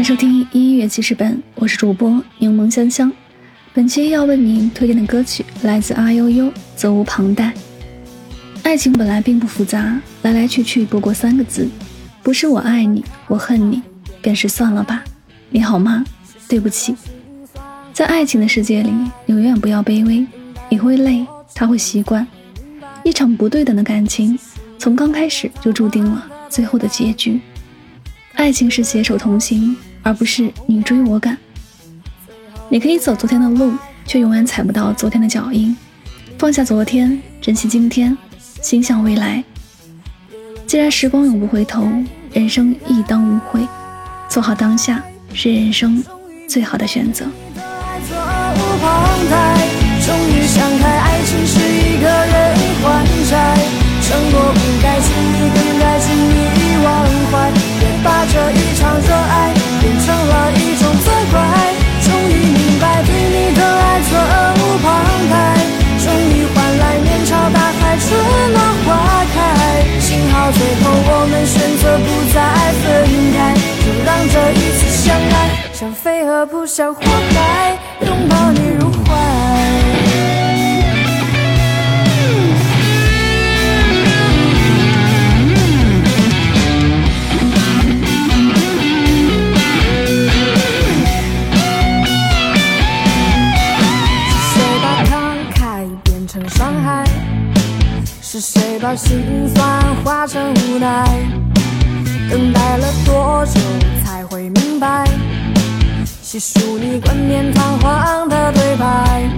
欢迎收听音乐记事本，我是主播柠檬香香。本期要为您推荐的歌曲来自阿悠悠，责无旁贷。爱情本来并不复杂，来来去去不过三个字，不是我爱你，我恨你，便是算了吧。你好吗？对不起。在爱情的世界里，你永远不要卑微，你会累，他会习惯。一场不对等的感情，从刚开始就注定了最后的结局。爱情是携手同行，而不是你追我赶。你可以走昨天的路，却永远踩不到昨天的脚印。放下昨天，珍惜今天，心向未来。既然时光永不回头，人生亦当无悔。做好当下，是人生最好的选择。像飞蛾扑向火海，拥抱你入怀。是谁把慷慨变成伤害？是谁把心酸化成无奈？等待了多久才会明白？细数你冠冕堂皇的对白，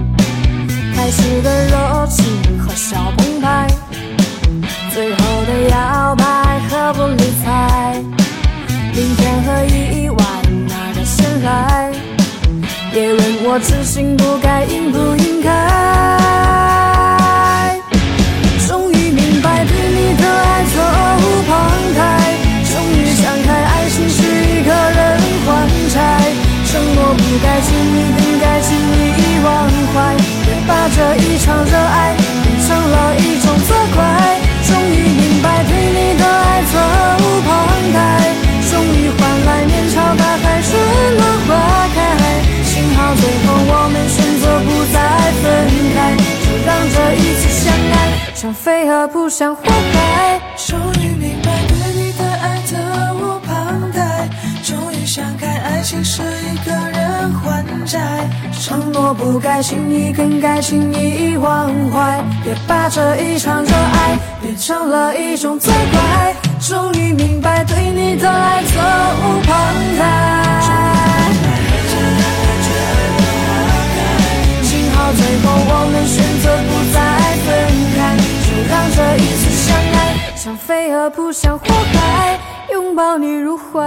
开始的热情和小澎湃，最后的摇摆和不理睬，明天和意外哪个先来？别问我痴心不该应不应该。请你更该轻易忘怀别把这一场热爱变成了一种责怪。终于明白对你的爱责无旁贷终于换来面朝大海春暖花开。幸好最后我们选择不再分开。就让这一次相爱像飞蛾扑向火海爱情是一个人还债，承诺不该轻易更改，轻易忘怀，别把这一场热爱变成了一种责怪。终于明白对你的爱责无旁贷，幸好最后我们选择不再分开。就让这一次相爱，像飞蛾扑向火海，拥抱你入怀。